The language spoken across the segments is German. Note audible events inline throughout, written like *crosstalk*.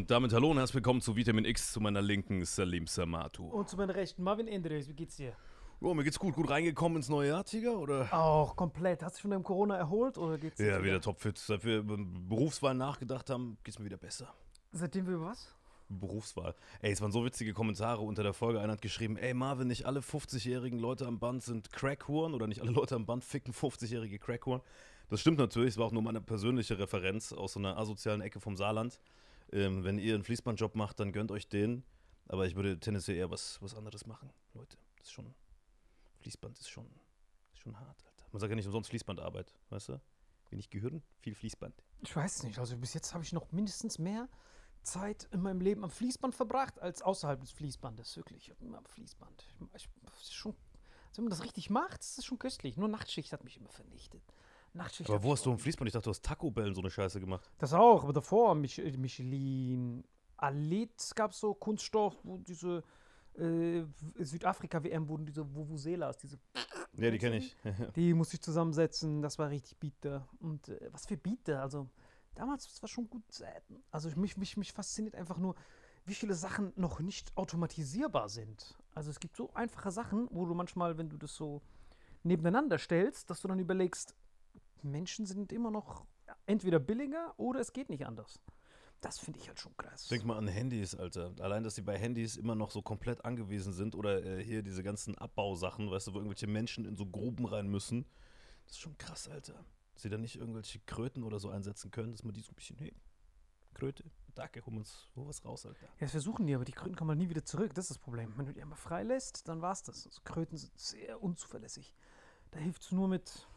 Und damit hallo und herzlich willkommen zu Vitamin X, zu meiner linken Salim Samatu. Und zu meiner Rechten Marvin Endres, wie geht's dir? Oh, mir geht's gut. Gut reingekommen ins neue Jahr, Tiger, oder? Auch komplett. Hast du dich von dem Corona erholt oder geht's dir Ja, wieder topfit. Seit wir über Berufswahl nachgedacht haben, geht's mir wieder besser. Seitdem wir über was? Berufswahl. Ey, es waren so witzige Kommentare unter der Folge. Einer hat geschrieben, ey Marvin, nicht alle 50-jährigen Leute am Band sind Crackhuren oder nicht alle Leute am Band ficken 50-jährige Crackhuren. Das stimmt natürlich, es war auch nur meine persönliche Referenz aus so einer asozialen Ecke vom Saarland. Ähm, wenn ihr einen Fließbandjob macht, dann gönnt euch den. Aber ich würde tendenziell eher was, was anderes machen, Leute. Das ist schon, Fließband ist schon, ist schon hart, Alter. Man sagt ja nicht umsonst Fließbandarbeit, weißt du? Wenig Gehirn, viel Fließband. Ich weiß nicht. Also bis jetzt habe ich noch mindestens mehr Zeit in meinem Leben am Fließband verbracht als außerhalb des Fließbandes. Wirklich, immer am Fließband. Ich, ich, schon, also wenn man das richtig macht, ist das schon köstlich. Nur Nachtschicht hat mich immer vernichtet. Nachtschicht Aber wo hast du ein Fließband? Ich dachte, du hast Taco Bell und so eine Scheiße gemacht. Das auch, aber davor, Mich Michelin, Alit gab es so Kunststoff, wo diese äh, Südafrika-WM wurden diese Vuvuzelas, diese Ja, die kenne ich. Die *laughs* musste ich zusammensetzen, das war richtig bitter. Und äh, was für bitter, also damals das war schon gut. Also ich- mich, mich, mich fasziniert einfach nur, wie viele Sachen noch nicht automatisierbar sind. Also es gibt so einfache Sachen, wo du manchmal, wenn du das so nebeneinander stellst, dass du dann überlegst, Menschen sind immer noch entweder billiger oder es geht nicht anders. Das finde ich halt schon krass. Denk mal an Handys, Alter. Allein, dass sie bei Handys immer noch so komplett angewiesen sind oder äh, hier diese ganzen Abbausachen, weißt du, wo irgendwelche Menschen in so Gruben rein müssen. Das ist schon krass, Alter. Dass sie da nicht irgendwelche Kröten oder so einsetzen können, dass man die so ein bisschen, hey, Kröte, danke, hol uns hol was raus, Alter. Ja, das versuchen die, aber die Kröten kommen halt nie wieder zurück. Das ist das Problem. Wenn du die einmal freilässt, dann war's das. Also Kröten sind sehr unzuverlässig. Da hilft es nur mit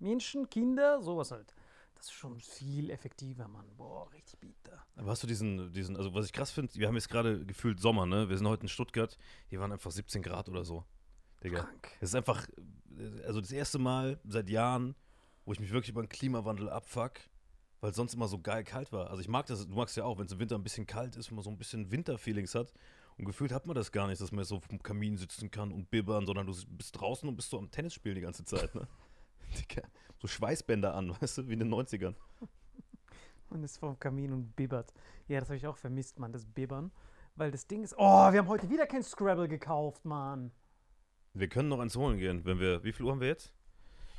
Menschen, Kinder, sowas halt. Das ist schon viel effektiver, Mann. Boah, richtig bitter. Aber hast du diesen, diesen, also was ich krass finde, wir haben jetzt gerade gefühlt Sommer, ne? Wir sind heute in Stuttgart, hier waren einfach 17 Grad oder so. Digga. Krank. Es ist einfach, äh, also das erste Mal seit Jahren, wo ich mich wirklich über den Klimawandel abfuck, weil es sonst immer so geil kalt war. Also ich mag das, du magst ja auch, wenn es im Winter ein bisschen kalt ist, wenn man so ein bisschen Winterfeelings hat. Und gefühlt hat man das gar nicht, dass man jetzt so vom Kamin sitzen kann und bibbern, sondern du bist draußen und bist so am Tennis spielen die ganze Zeit, ne? *laughs* So Schweißbänder an, *laughs* weißt du, wie in den 90ern. Und ist vom Kamin und bibbert. Ja, das habe ich auch vermisst, Mann, das Bibbern. Weil das Ding ist. Oh, wir haben heute wieder kein Scrabble gekauft, Mann. Wir können noch eins holen gehen, wenn wir, wie viel Uhr haben wir jetzt?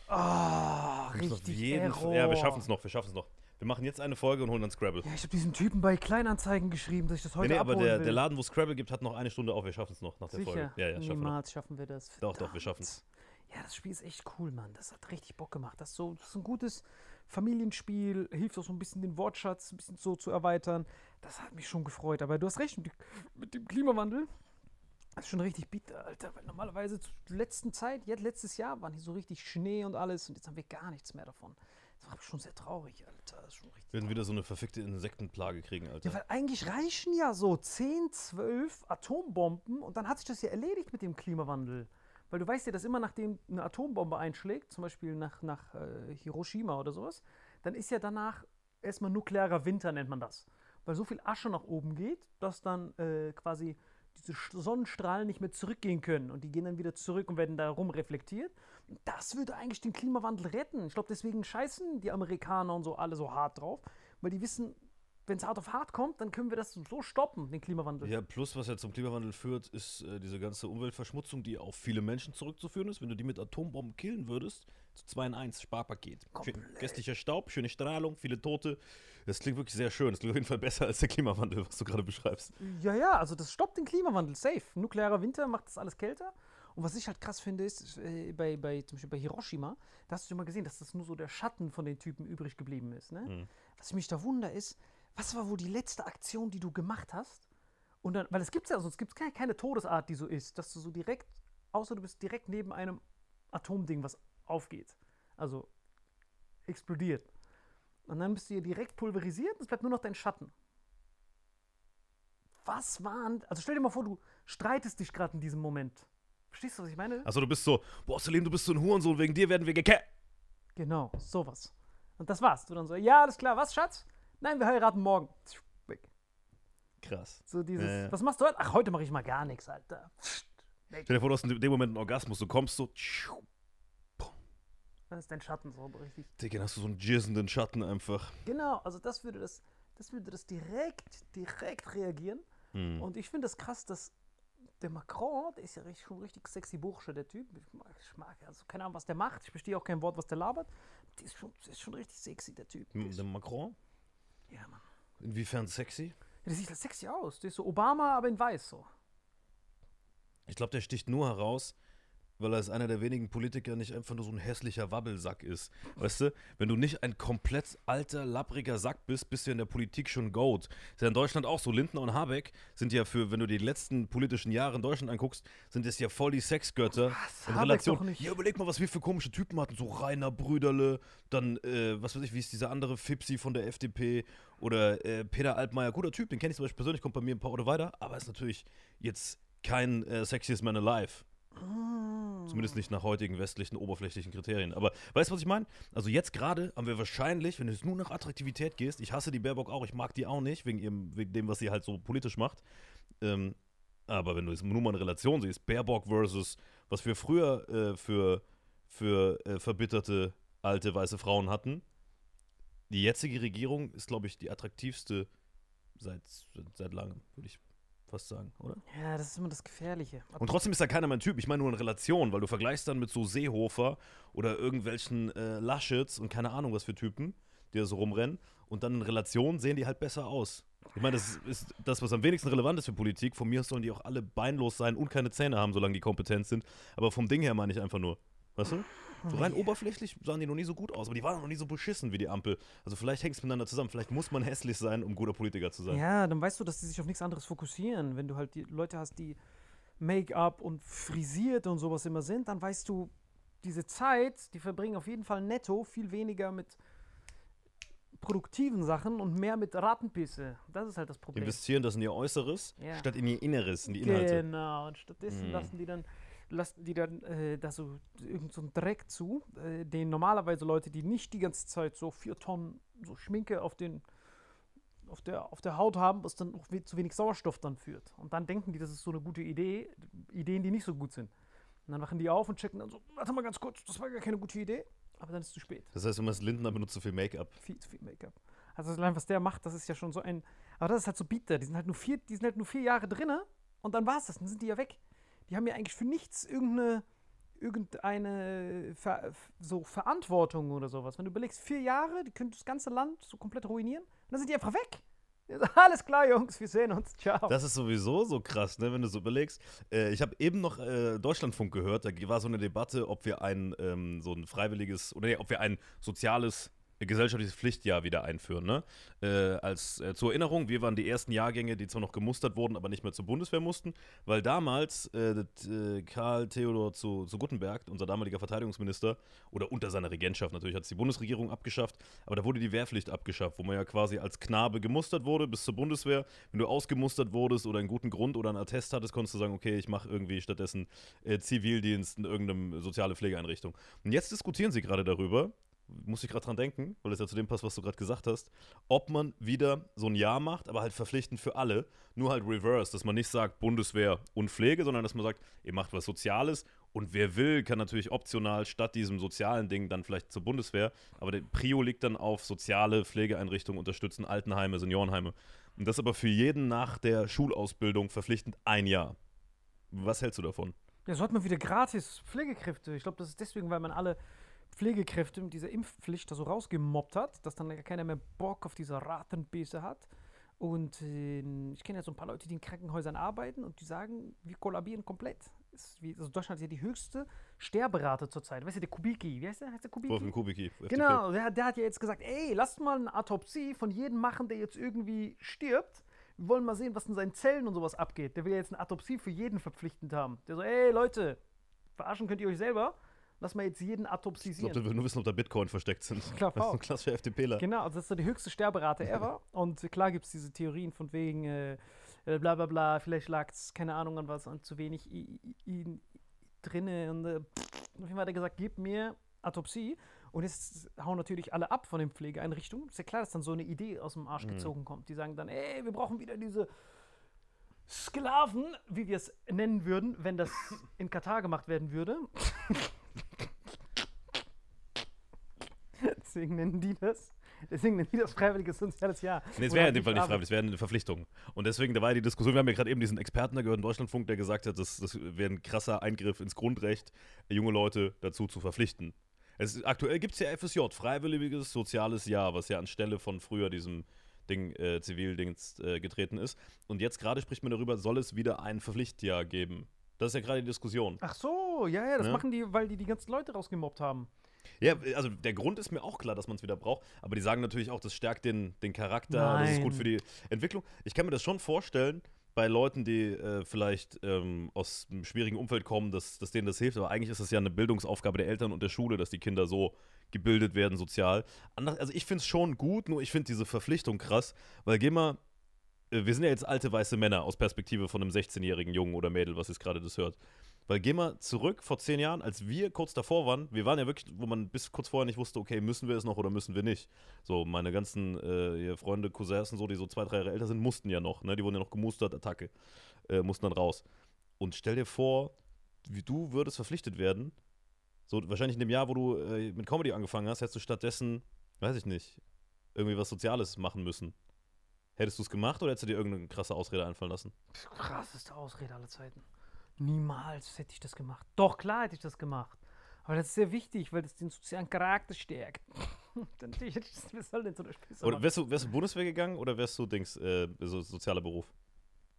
Ah, Wir auf richtig jeden Error. Ja, wir schaffen es noch, wir schaffen es noch. Wir machen jetzt eine Folge und holen dann Scrabble. Ja, ich habe diesen Typen bei Kleinanzeigen geschrieben, dass ich das heute nee, nee, aber der, will. der Laden, wo Scrabble gibt, hat noch eine Stunde auf. Wir schaffen es noch nach der Sicher? Folge. Ja, ja, schaffen wir. Niemals schaffen wir das. Doch, doch, wir Verdammt. schaffen es. Ja, das Spiel ist echt cool, Mann. Das hat richtig Bock gemacht. Das ist, so, das ist ein gutes Familienspiel, hilft auch so ein bisschen den Wortschatz ein bisschen so zu erweitern. Das hat mich schon gefreut. Aber du hast recht, mit dem- Klimawandel, das ist schon richtig bitter, Alter. Weil normalerweise zur letzten Zeit, jetzt letztes Jahr, waren hier so richtig Schnee und alles und jetzt haben wir gar nichts mehr davon. Das war schon sehr traurig, Alter. Das ist schon richtig Wir werden wieder so eine verfickte Insektenplage kriegen, Alter. ja, weil eigentlich reichen ja so 10, 12 Atombomben und dann hat sich das ja erledigt mit dem Klimawandel. Weil du weißt ja, dass immer nachdem eine Atombombe einschlägt, zum Beispiel nach, nach äh, Hiroshima oder sowas, dann ist ja danach erstmal nuklearer Winter, nennt man das. Weil so viel Asche nach oben geht, dass dann äh, quasi diese Sonnenstrahlen nicht mehr zurückgehen können und die gehen dann wieder zurück und werden da rum reflektiert. Das würde eigentlich den Klimawandel retten. Ich glaube, deswegen scheißen die Amerikaner und so alle so hart drauf, weil die wissen, wenn es hart auf hart kommt, dann können wir das so stoppen, den Klimawandel. Ja, plus was ja zum Klimawandel führt, ist äh, diese ganze Umweltverschmutzung, die auf viele Menschen zurückzuführen ist. Wenn du die mit Atombomben killen würdest, zu 2 in 1, Sparpaket. Köstlicher Staub, schöne Strahlung, viele Tote. Das klingt wirklich sehr schön. Das klingt auf jeden Fall besser als der Klimawandel, was du gerade beschreibst. Ja, ja, also das stoppt den Klimawandel, safe. Nuklearer Winter macht das alles kälter. Und was ich halt krass finde, ist, äh, bei, bei, zum Beispiel bei Hiroshima, da hast du schon mal gesehen, dass das nur so der Schatten von den Typen übrig geblieben ist. Ne? Mhm. Was mich da wunder ist, was war wohl die letzte Aktion, die du gemacht hast? Und dann, weil es gibt ja, sonst gibt es keine, keine Todesart, die so ist, dass du so direkt, außer du bist direkt neben einem Atomding, was aufgeht. Also explodiert. Und dann bist du ja direkt pulverisiert und es bleibt nur noch dein Schatten. Was waren. Also stell dir mal vor, du streitest dich gerade in diesem Moment. Verstehst du, was ich meine? Also du bist so, boah, Salim, du bist so ein Hurensohn, wegen dir werden wir geke... Genau, sowas. Und das war's. Du dann so, ja, alles klar, was, Schatz? Nein, wir heiraten morgen. Weg. Krass. So dieses, Ja, ja. was machst du heute? Ach, heute mache ich mal gar nichts, Alter. Stell dir vor, du hast in dem Moment einen Orgasmus, du kommst so, Dann ist dein Schatten so richtig. Digga, hast du so einen jizzenden Schatten einfach. Genau, also das würde das das würde das direkt, direkt reagieren. Hm. Und ich finde das krass, dass der Macron, der ist ja richtig, schon richtig sexy Bursche, der Typ. Ich mag, ich mag, also keine Ahnung, was der macht. Ich verstehe auch kein Wort, was der labert. Der ist schon, der ist schon richtig sexy, der Typ. Der ist, Der Macron? Ja, Mann. Inwiefern sexy? Ja, der sieht halt sexy aus. Der ist so Obama, aber in weiß so. Ich glaube, der sticht nur heraus, weil er als einer der wenigen Politiker nicht einfach nur so ein hässlicher Wabbelsack ist. Weißt du, wenn du nicht ein komplett alter, lappriger Sack bist, bist du in der Politik schon Goat. Ist ja in Deutschland auch so. Lindner und Habeck sind ja für, wenn du die letzten politischen Jahre in Deutschland anguckst, sind es ja voll die Sexgötter. Was? in Habeck Relation. doch nicht. Ja, überleg mal, was wir für komische Typen hatten. So Rainer Brüderle, dann, äh, was weiß ich, wie ist dieser andere Fipsi von der FDP oder äh, Peter Altmaier. Guter Typ, den kenne ich zum Beispiel persönlich, kommt bei mir ein paar Orte weiter, aber ist natürlich jetzt kein äh, Sexiest Man Alive. Zumindest nicht nach heutigen westlichen, oberflächlichen Kriterien. Aber weißt du, was ich meine? Also jetzt gerade haben wir wahrscheinlich, wenn du jetzt nur nach Attraktivität gehst, ich hasse die Baerbock auch, ich mag die auch nicht, wegen, ihrem, wegen dem, was sie halt so politisch macht. Ähm, aber wenn du jetzt nur mal eine Relation siehst, Baerbock versus, was wir früher äh, für, für äh, verbitterte alte weiße Frauen hatten, die jetzige Regierung ist, glaube ich, die attraktivste seit, seit, langem, würde ich fast sagen, oder? Ja, das ist immer das Gefährliche. Und trotzdem ist da keiner mein Typ. Ich meine nur in Relation, weil du vergleichst dann mit so Seehofer oder irgendwelchen äh, Laschets und keine Ahnung was für Typen, die da so rumrennen. Und dann in Relation sehen die halt besser aus. Ich meine, das ist das, was am wenigsten relevant ist für Politik. Von mir aus sollen die auch alle beinlos sein und keine Zähne haben, solange die kompetent sind. Aber vom Ding her meine ich einfach nur. Weißt du? So rein oberflächlich sahen die noch nie so gut aus, aber die waren noch nie so beschissen wie die Ampel. Also vielleicht hängt es miteinander zusammen. Vielleicht muss man hässlich sein, um guter Politiker zu sein. Ja, dann weißt du, dass die sich auf nichts anderes fokussieren. Wenn du halt die Leute hast, die Make-up und frisiert und sowas immer sind, dann weißt du, diese Zeit, die verbringen auf jeden Fall netto viel weniger mit produktiven Sachen und mehr mit Ratenpisse. Das ist halt das Die Problem. investieren das in ihr Äußeres, Ja. statt in ihr Inneres, in die Inhalte. Genau, und stattdessen Mhm. lassen die dann lassen die dann äh, da so irgend so einen Dreck zu, äh, den normalerweise Leute, die nicht die ganze Zeit so vier Tonnen so Schminke auf den auf der, auf der Haut haben, was dann auch we zu wenig Sauerstoff dann führt. Und dann denken die, das ist so eine gute Idee, Ideen, die nicht so gut sind. Und dann wachen die auf und checken dann so, warte mal ganz kurz, das war gar keine gute Idee, aber dann ist es zu spät. Das heißt, wenn man es Lindner benutzt, so viel Make-up. Viel zu viel Make-up. Also allein was der macht, das ist ja schon so ein. Aber das ist halt so bitter. Die sind halt nur vier, die sind halt nur vier Jahre drinne und dann war es das. Dann sind die ja weg. Die haben ja eigentlich für nichts irgendeine, irgendeine Ver, so Verantwortung oder sowas. Wenn du überlegst, vier Jahre, die können das ganze Land so komplett ruinieren, und dann sind die einfach weg. *laughs* Alles klar, Jungs, wir sehen uns. Ciao. Das ist sowieso so krass, ne, wenn du so überlegst. Äh, ich habe eben noch äh, Deutschlandfunk gehört, da war so eine Debatte, ob wir ein ähm, so ein freiwilliges oder nee, ob wir ein soziales gesellschaftliches Pflichtjahr wieder einführen. Ne? Äh, als äh, zur Erinnerung, wir waren die ersten Jahrgänge, die zwar noch gemustert wurden, aber nicht mehr zur Bundeswehr mussten, weil damals äh, äh, Karl Theodor zu, zu Guttenberg, unser damaliger Verteidigungsminister, oder unter seiner Regentschaft natürlich hat es die Bundesregierung abgeschafft, aber da wurde die Wehrpflicht abgeschafft, wo man ja quasi als Knabe gemustert wurde bis zur Bundeswehr. Wenn du ausgemustert wurdest oder einen guten Grund oder einen Attest hattest, konntest du sagen, okay, ich mache irgendwie stattdessen äh, Zivildienst in irgendeiner soziale Pflegeeinrichtung. Und jetzt diskutieren sie gerade darüber, muss ich gerade dran denken, weil es ja zu dem passt, was du gerade gesagt hast, ob man wieder so ein Jahr macht, aber halt verpflichtend für alle, nur halt reverse, dass man nicht sagt Bundeswehr und Pflege, sondern dass man sagt, ihr macht was Soziales und wer will, kann natürlich optional statt diesem sozialen Ding dann vielleicht zur Bundeswehr, aber der Prio liegt dann auf soziale Pflegeeinrichtungen unterstützen, Altenheime, Seniorenheime. Und das aber für jeden nach der Schulausbildung verpflichtend ein Jahr. Was hältst du davon? Ja, so hat man wieder gratis Pflegekräfte. Ich glaube, das ist deswegen, weil man alle Pflegekräfte mit dieser Impfpflicht da so rausgemobbt hat, dass dann keiner mehr Bock auf diese Ratenbese hat. Und äh, ich kenne ja so ein paar Leute, die in Krankenhäusern arbeiten und die sagen, wir kollabieren komplett. Ist wie, also Deutschland hat ja die höchste Sterberate zurzeit. Weißt du, der Kubicki, wie heißt der? Heißt der Kubicki? Wolfgang Kubicki. FDP. Genau, der, der hat ja jetzt gesagt, ey, lasst mal eine Autopsie von jedem machen, der jetzt irgendwie stirbt. Wir wollen mal sehen, was in seinen Zellen und sowas abgeht. Der will ja jetzt eine Autopsie für jeden verpflichtend haben. Der so, ey Leute, verarschen könnt ihr euch selber. Lass mal jetzt jeden Ich glaube, der will nur wissen, ob da Bitcoin versteckt sind. *laughs* Klar, das ist ein klassischer FDPler. Genau, also das ist so die höchste Sterberate *laughs* ever. Und klar gibt es diese Theorien von wegen, äh, äh, bla bla bla, vielleicht lag es, keine Ahnung an was, an zu wenig i, i, i, drinne. Und äh, auf jeden Fall hat er gesagt, gib mir Autopsie. Und jetzt hauen natürlich alle ab von den Pflegeeinrichtungen. Ist ja klar, dass dann so eine Idee aus dem Arsch Mhm. gezogen kommt. Die sagen dann, ey, wir brauchen wieder diese Sklaven, wie wir es nennen würden, wenn das *laughs* in Katar gemacht werden würde. Das Deswegen nennen die das, deswegen nennen die das freiwilliges soziales Jahr. Nee, es wäre in dem Fall nicht freiwillig, es wäre eine Verpflichtung. Und deswegen, da war ja die Diskussion, wir haben ja gerade eben diesen Experten da gehört in Deutschlandfunk, der gesagt hat, das, das wäre ein krasser Eingriff ins Grundrecht, junge Leute dazu zu verpflichten. Es, aktuell gibt es ja FSJ, freiwilliges soziales Jahr, was ja anstelle von früher diesem Ding, äh, Zivildings äh, getreten ist. Und jetzt gerade spricht man darüber, soll es wieder ein Verpflichtjahr geben? Das ist ja gerade die Diskussion. Ach so, ja, ja, das Ja. machen die, weil die die ganzen Leute rausgemobbt haben. Ja, also der Grund ist mir auch klar, dass man es wieder braucht, aber die sagen natürlich auch, das stärkt den, den Charakter, das ist gut Nein. für die Entwicklung. Ich kann mir das schon vorstellen, bei Leuten, die äh, vielleicht ähm, aus einem schwierigen Umfeld kommen, dass, dass denen das hilft, aber eigentlich ist das ja eine Bildungsaufgabe der Eltern und der Schule, dass die Kinder so gebildet werden sozial. Anders, also ich finde es schon gut, nur ich finde diese Verpflichtung krass, weil geh mal, äh, wir sind ja jetzt alte weiße Männer aus Perspektive von einem 16-jährigen Jungen oder Mädel, was jetzt gerade das hört. Weil geh mal zurück vor zehn Jahren, als wir kurz davor waren, wir waren ja wirklich, wo man bis kurz vorher nicht wusste, okay, müssen wir es noch oder müssen wir nicht. So, meine ganzen äh, Freunde, Cousins und so, die so zwei, drei Jahre älter sind, mussten ja noch, ne? Die wurden ja noch gemustert, Attacke, äh, mussten dann raus. Und stell dir vor, wie du würdest verpflichtet werden, so wahrscheinlich in dem Jahr, wo du äh, mit Comedy angefangen hast, hättest du stattdessen, weiß ich nicht, irgendwie was Soziales machen müssen. Hättest du es gemacht oder hättest du dir irgendeine krasse Ausrede einfallen lassen? Krasseste Ausrede aller Zeiten. Niemals hätte ich das gemacht. Doch, klar hätte ich das gemacht. Aber das ist sehr wichtig, weil das den sozialen Charakter stärkt. *laughs* Dann hätte ich, was soll denn so eine Spitze Oder wärst du, wärst du Bundeswehr gegangen oder wärst du Dings, äh, so sozialer Beruf?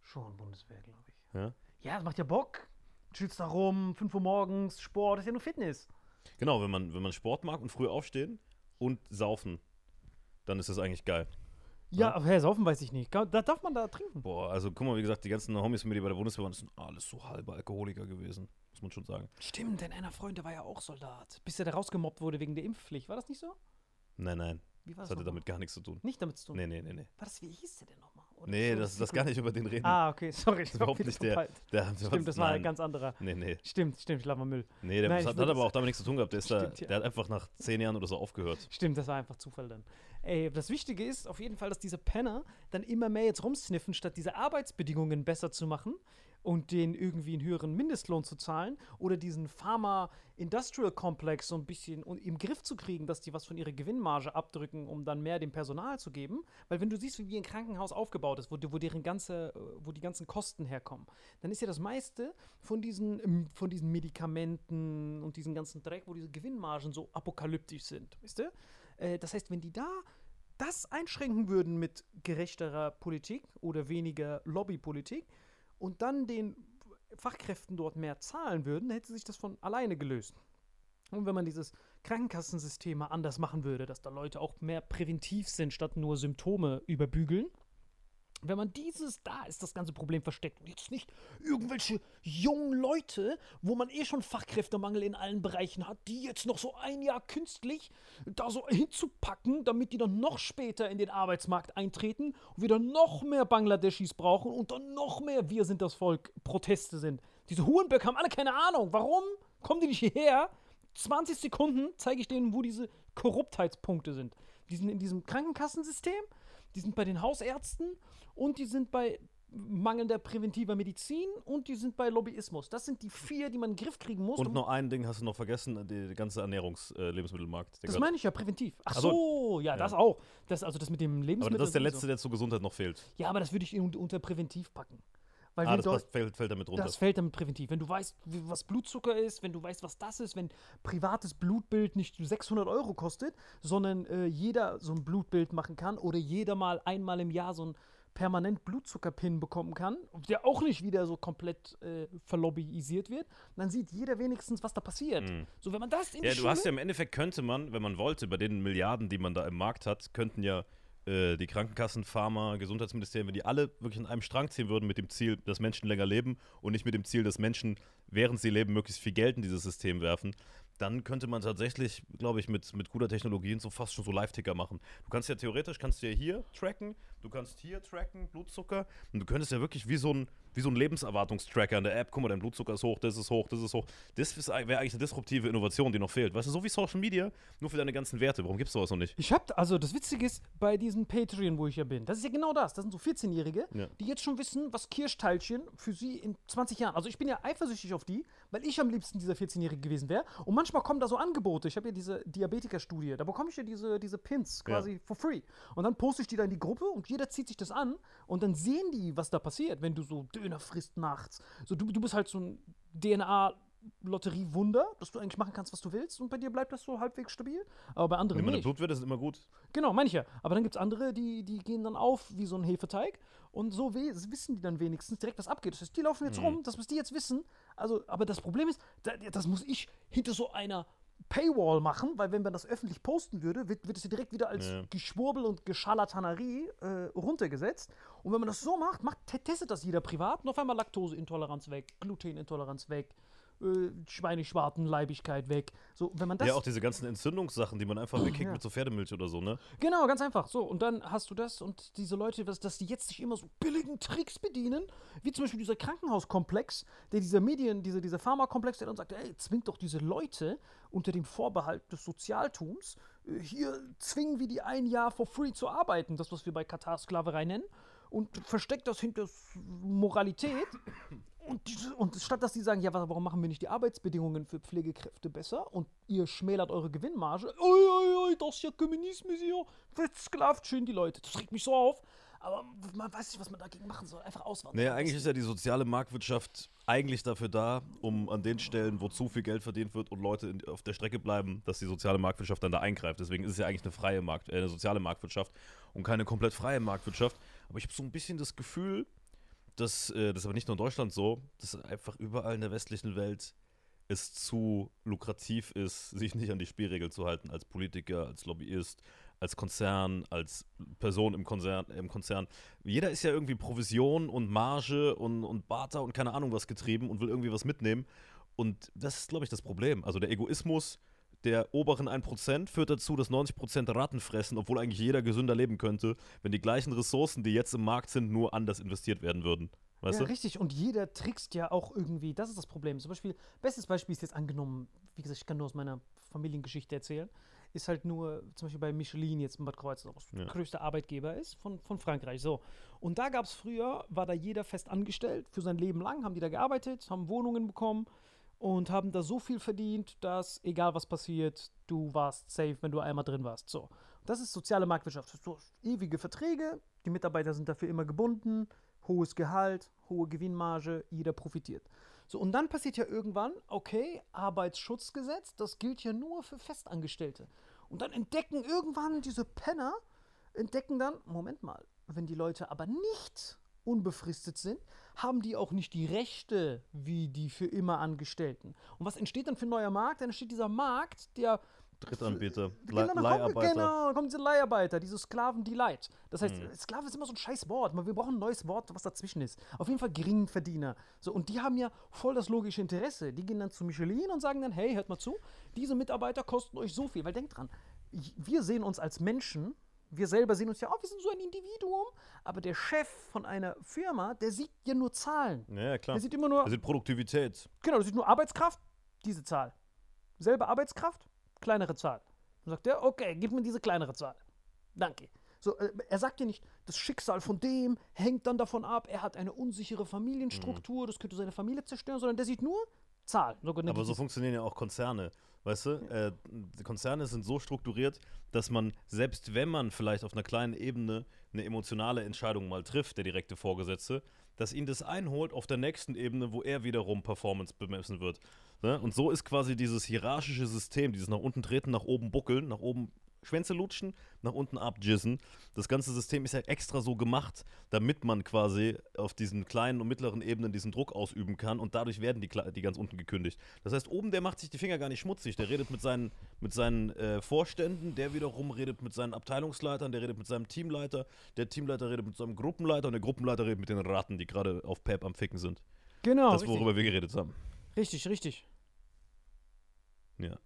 Schon Bundeswehr, glaube ich. Ja? Ja, das macht ja Bock. Chillst da rum, 5 Uhr morgens, Sport, das ist ja nur Fitness. Genau, wenn man, wenn man Sport mag und früh aufstehen und saufen, dann ist das eigentlich geil. Ja, aber hey, saufen weiß ich nicht. Da darf man da trinken. Boah, also guck mal, wie gesagt, die ganzen Homies von mir, die bei der Bundeswehr waren, das sind alles so halbe Alkoholiker gewesen. Muss man schon sagen. Stimmt, denn einer Freund, der war ja auch Soldat. Bis er da rausgemobbt wurde wegen der Impfpflicht. War das nicht so? Nein, nein, Wie war das das? hatte damit gar nichts zu tun. Nicht damit zu tun. Nee, nee, nee, nee. War das, wie hieß der denn nochmal? Oder Nee, so das, das Secret- gar nicht über den reden. Ah, okay, sorry. Das ist überhaupt nicht der- verpeilt. Der, Stimmt, das war ein ganz anderer. Nee, nee. Stimmt, stimmt, ich laber Müll. Nee, der Nein, das hat, hat aber das- auch damit nichts zu tun gehabt. Der, ist da, Stimmt, ja. der hat einfach nach zehn Jahren oder so aufgehört. Stimmt, das war einfach Zufall dann. Ey, das Wichtige ist auf jeden Fall, dass diese Penner dann immer mehr jetzt rumsniffen, statt diese Arbeitsbedingungen besser zu machen und denen irgendwie einen höheren Mindestlohn zu zahlen oder diesen Pharma-Industrial-Complex so ein bisschen im Griff zu kriegen, dass die was von ihrer Gewinnmarge abdrücken, um dann mehr dem Personal zu geben. Weil wenn du siehst, wie ein Krankenhaus aufgebaut ist, wo, die- wo, deren ganze, wo die ganzen Kosten herkommen, dann ist ja das meiste von diesen, ähm, von diesen Medikamenten und diesen ganzen Dreck, wo diese Gewinnmargen so apokalyptisch sind, weißt du? Äh, das heißt, wenn die da das einschränken würden mit gerechterer Politik oder weniger Lobbypolitik und dann den Fachkräften dort mehr zahlen würden, hätte sich das von alleine gelöst. Und wenn man dieses Krankenkassensystem mal anders machen würde, dass da Leute auch mehr präventiv sind, statt nur Symptome überbügeln, wenn man dieses, da ist das ganze Problem versteckt. Und jetzt nicht irgendwelche jungen Leute, wo man eh schon Fachkräftemangel in allen Bereichen hat, die jetzt noch so ein Jahr künstlich da so hinzupacken, damit die dann noch später in den Arbeitsmarkt eintreten und wieder noch mehr Bangladeschis brauchen und dann noch mehr Wir sind das Volk Proteste sind. Diese Hurenböcke haben alle keine Ahnung. Warum kommen die nicht hierher? 20 Sekunden zeige ich denen, wo diese Korruptheitspunkte sind. Die sind in diesem Krankenkassensystem, die sind bei den Hausärzten und die sind bei mangelnder präventiver Medizin und die sind bei Lobbyismus. Das sind die vier, die man in den Griff kriegen muss. Und um- noch ein Ding hast du noch vergessen, die, die ganze Ernährungs-Lebensmittelmarkt. das meine ich ja präventiv. Ach Ach so. so, ja, das auch. Das, also das mit dem aber Lebensmittel. das ist der letzte, der zur Gesundheit noch fehlt. Ja, aber das würde ich un- unter präventiv packen. Weil Ah, das passt, fällt, fällt damit runter. Das fällt damit präventiv. Wenn du weißt, was Blutzucker ist, wenn du weißt, was das ist, wenn privates Blutbild nicht 600 Euro kostet, sondern äh, jeder so ein Blutbild machen kann oder jeder mal einmal im Jahr so ein permanent Blutzuckerpin bekommen kann, der auch nicht wieder so komplett äh, verlobbyisiert wird, dann sieht jeder wenigstens, was da passiert. So, wenn man das in Mhm. Ja, du hast ja Schule- im Endeffekt könnte man, wenn man wollte, bei den Milliarden, die man da im Markt hat, könnten ja äh, die Krankenkassen, Pharma, Gesundheitsministerien, wenn die alle wirklich an einem Strang ziehen würden mit dem Ziel, dass Menschen länger leben und nicht mit dem Ziel, dass Menschen, während sie leben, möglichst viel Geld in dieses System werfen, dann könnte man tatsächlich, glaube ich, mit, mit guter Technologien so fast schon so Live-Ticker machen. Du kannst ja theoretisch, kannst du ja hier tracken, du kannst hier tracken, Blutzucker und du könntest ja wirklich wie so ein, wie so ein Lebenserwartungstracker in der App. Guck mal, dein Blutzucker ist hoch, das ist hoch, das ist hoch. Das wäre eigentlich eine disruptive Innovation, die noch fehlt. Weißt du, so wie Social Media, nur für deine ganzen Werte. Warum gibt es sowas noch nicht? Ich hab, also das Witzige ist, bei diesem Patreon, wo ich ja bin, das ist ja genau das. Das sind so 14-Jährige, Ja. die jetzt schon wissen, was Kirschteilchen für sie in 20 Jahren. Also ich bin ja eifersüchtig auf die, weil ich am liebsten dieser 14-Jährige gewesen wäre. Und manchmal kommen da so Angebote. Ich habe ja diese Diabetiker-Studie. Da bekomme ich ja diese, diese Pins quasi for free. Und dann poste ich die da in die Gruppe und jeder zieht sich das an. Und dann sehen die, was da passiert, wenn du so Döner frisst nachts. So, du, du bist halt so ein DNA- Lotteriewunder, dass du eigentlich machen kannst, was du willst und bei dir bleibt das so halbwegs stabil. Aber bei anderen Nimm meine nicht. Blutwerte sind immer gut. Genau, meine ich ja. Aber dann gibt es andere, die, die gehen dann auf wie so ein Hefeteig. Und so wissen die dann wenigstens direkt, was abgeht. Das heißt, die laufen jetzt rum, das müssen die jetzt wissen. Also, aber das Problem ist, da, das muss ich hinter so einer Paywall machen, weil wenn man das öffentlich posten würde, wird, wird es ja direkt wieder als Ja. Geschwurbel und Gescharlatanerie äh, runtergesetzt. Und wenn man das so macht, macht, te- testet das jeder privat und auf einmal Laktoseintoleranz weg, Glutenintoleranz weg, äh, Schweineschwartenleibigkeit weg. So, wenn man das ja, auch diese ganzen Entzündungssachen, die man einfach wegkickt Ja. mit so Pferdemilch oder so, ne? Genau, ganz einfach. So, und dann hast du das und diese Leute, dass, dass die jetzt sich immer so billigen Tricks bedienen, wie zum Beispiel dieser Krankenhauskomplex, der dieser Medien, dieser, dieser Pharmakomplex, der dann sagt, ey, zwingt doch diese Leute unter dem Vorbehalt des Sozialtums, äh, hier zwingen wir die ein Jahr for free zu arbeiten, das, was wir bei Katar Sklaverei nennen, und versteckt das hinter Moralität. Und, diese, und statt dass die sagen, ja, wa- warum machen wir nicht die Arbeitsbedingungen für Pflegekräfte besser und ihr schmälert eure Gewinnmarge, oi, oi, oi, das ist ja Kommunismus hier, versklavt schön die Leute. Das regt mich so auf. Aber man weiß nicht, was man dagegen machen soll. Einfach auswandern. Naja, eigentlich ist ja die soziale Marktwirtschaft eigentlich dafür da, um an den Stellen, wo zu viel Geld verdient wird und Leute in, auf der Strecke bleiben, dass die soziale Marktwirtschaft dann da eingreift. Deswegen ist es ja eigentlich eine freie Markt, äh, eine soziale Marktwirtschaft und keine komplett freie Marktwirtschaft. Aber ich habe so ein bisschen das Gefühl, dass, äh, das ist aber nicht nur in Deutschland so, dass einfach überall in der westlichen Welt es zu lukrativ ist, *laughs* sich nicht an die Spielregeln zu halten, als Politiker, als Lobbyist, als Konzern, als Person im Konzern. Im Konzern. Jeder ist ja irgendwie Provision und Marge und, und Barter und keine Ahnung was getrieben und will irgendwie was mitnehmen. Und das ist, glaube ich, das Problem. Also der Egoismus der oberen 1% führt dazu, dass 90% Ratten fressen, obwohl eigentlich jeder gesünder leben könnte, wenn die gleichen Ressourcen, die jetzt im Markt sind, nur anders investiert werden würden. Weißt ja, du? richtig. Und jeder trickst ja auch irgendwie. Das ist das Problem. Zum Beispiel, bestes Beispiel ist jetzt angenommen, wie gesagt, ich kann nur aus meiner Familiengeschichte erzählen, ist halt nur zum Beispiel bei Michelin jetzt in Bad Kreuznach, was Ja. der größte Arbeitgeber ist von, von Frankreich. So. Und da gab es früher, war da jeder fest angestellt, für sein Leben lang, haben die da gearbeitet, haben Wohnungen bekommen und haben da so viel verdient, dass egal was passiert, du warst safe, wenn du einmal drin warst. So. Das ist soziale Marktwirtschaft. So ewige Verträge, die Mitarbeiter sind dafür immer gebunden, hohes Gehalt, hohe Gewinnmarge, jeder profitiert. So, und dann passiert ja irgendwann, okay, Arbeitsschutzgesetz, das gilt ja nur für Festangestellte. Und dann entdecken irgendwann diese Penner, entdecken dann, Moment mal, wenn die Leute aber nicht unbefristet sind, haben die auch nicht die Rechte wie die für immer Angestellten. Und was entsteht dann für ein neuer Markt? Dann entsteht dieser Markt, der Drittanbieter, Genau, Le kommen, Leiharbeiter. genau, dann kommen diese Leiharbeiter, diese Sklaven, die Leid. Das heißt, Sklave ist immer so ein scheiß Wort. Wir brauchen ein neues Wort, was dazwischen ist. Auf jeden Fall Geringverdiener. So, und die haben ja voll das logische Interesse. Die gehen dann zu Michelin und sagen dann, hey, hört mal zu, diese Mitarbeiter kosten euch so viel. Weil denkt dran, wir sehen uns als Menschen, wir selber sehen uns ja, oh, wir sind so ein Individuum, aber der Chef von einer Firma, der sieht ja nur Zahlen. Ja, klar. Der sieht immer nur, Also Produktivität. Genau, das ist nur Arbeitskraft, diese Zahl. Selbe Arbeitskraft, kleinere Zahl. Dann sagt er, okay, gib mir diese kleinere Zahl. Danke. So, äh, er sagt ja nicht, das Schicksal von dem hängt dann davon ab, er hat eine unsichere Familienstruktur, das könnte seine Familie zerstören, sondern der sieht nur Zahl. Sogar Aber so funktionieren ja auch Konzerne. Weißt du, äh, Konzerne sind so strukturiert, dass man, selbst wenn man vielleicht auf einer kleinen Ebene eine emotionale Entscheidung mal trifft, der direkte Vorgesetzte, dass ihn das einholt auf der nächsten Ebene, wo er wiederum Performance bemessen wird. Ne? Und so ist quasi dieses hierarchische System, dieses nach unten treten, nach oben buckeln, nach oben Schwänze lutschen, nach unten abjissen. Das ganze System ist ja extra so gemacht, damit man quasi auf diesen kleinen und mittleren Ebenen diesen Druck ausüben kann und dadurch werden die, die ganz unten gekündigt. Das heißt, oben der macht sich die Finger gar nicht schmutzig, der redet mit seinen, mit seinen äh, Vorständen, der wiederum redet mit seinen Abteilungsleitern, der redet mit seinem Teamleiter, der Teamleiter redet mit seinem Gruppenleiter und der Gruppenleiter redet mit den Ratten, die gerade auf Pep am Ficken sind. Genau, das, richtig. worüber wir geredet haben. richtig, richtig. Ja.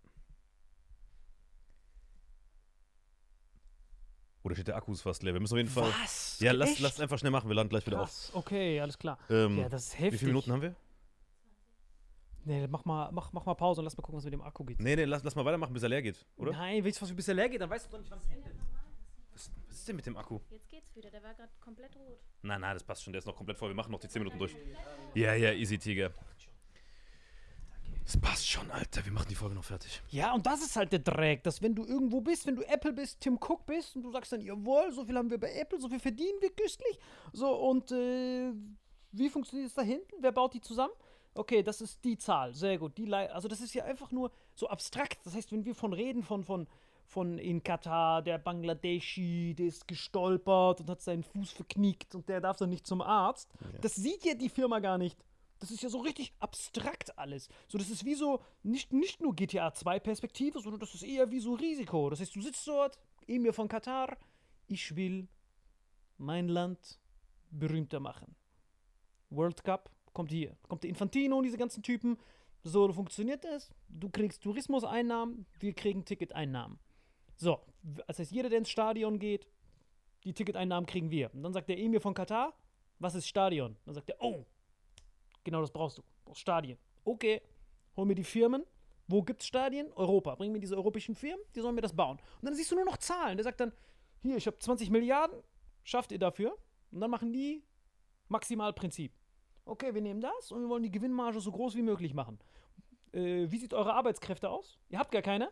Oder steht der Akku ist fast leer? Wir müssen auf jeden Fall. Was? Ja, lass, Echt? lass einfach schnell machen. Wir landen gleich wieder auf. Krass. Okay, alles klar. Ähm, ja, das ist wie heftig. viele Minuten haben wir? Nee, mach mal, mach, mach mal Pause und lass mal gucken, was mit dem Akku geht. Nee, nee, lass, lass mal weitermachen, bis er leer geht, oder? Nein, willst du, was für bisher leer geht, dann weißt du doch nicht, wann es endet. Was, was ist denn mit dem Akku? Jetzt geht's wieder, der war gerade komplett rot. Nein, nein, das passt schon. Der ist noch komplett voll. Wir machen noch die 10 Minuten durch. Ja, ja, easy, Tiger. Das passt schon, Alter. Wir machen die Folge noch fertig. Ja, und das ist halt der Dreck, dass wenn du irgendwo bist, wenn du Apple bist, Tim Cook bist und du sagst dann, jawohl, so viel haben wir bei Apple, so viel verdienen wir güstlich. So, und äh, wie funktioniert es da hinten? Wer baut die zusammen? Okay, das ist die Zahl, sehr gut. Die also das ist ja einfach nur so abstrakt. Das heißt, wenn wir von reden, von, von, von in Katar, der Bangladeschi, der ist gestolpert und hat seinen Fuß verknickt und der darf dann nicht zum Arzt, das sieht ja die Firma gar nicht. Das ist ja so richtig abstrakt alles. So, das ist wie so, nicht, nicht nur GTA 2 Perspektive, sondern das ist eher wie so Risiko. Das heißt, du sitzt dort, Emir von Katar, ich will mein Land berühmter machen. World Cup kommt hier. Kommt der Infantino und diese ganzen Typen. So funktioniert das. Du kriegst Tourismuseinnahmen, wir kriegen Ticketeinnahmen. So, das heißt, jeder, der ins Stadion geht, die Ticketeinnahmen kriegen wir. Und dann sagt der Emir von Katar, was ist Stadion? Dann sagt er, oh, genau das brauchst du. Du brauchst Stadien. Okay, hol mir die Firmen. Wo gibt's Stadien? Europa. Bring mir diese europäischen Firmen, die sollen mir das bauen. Und dann siehst du nur noch Zahlen. Der sagt dann, hier, ich habe 20 Milliarden, schafft ihr dafür? Und dann machen die Maximalprinzip. Okay, wir nehmen das und wir wollen die Gewinnmarge so groß wie möglich machen. Äh, wie sieht eure Arbeitskräfte aus? Ihr habt gar keine?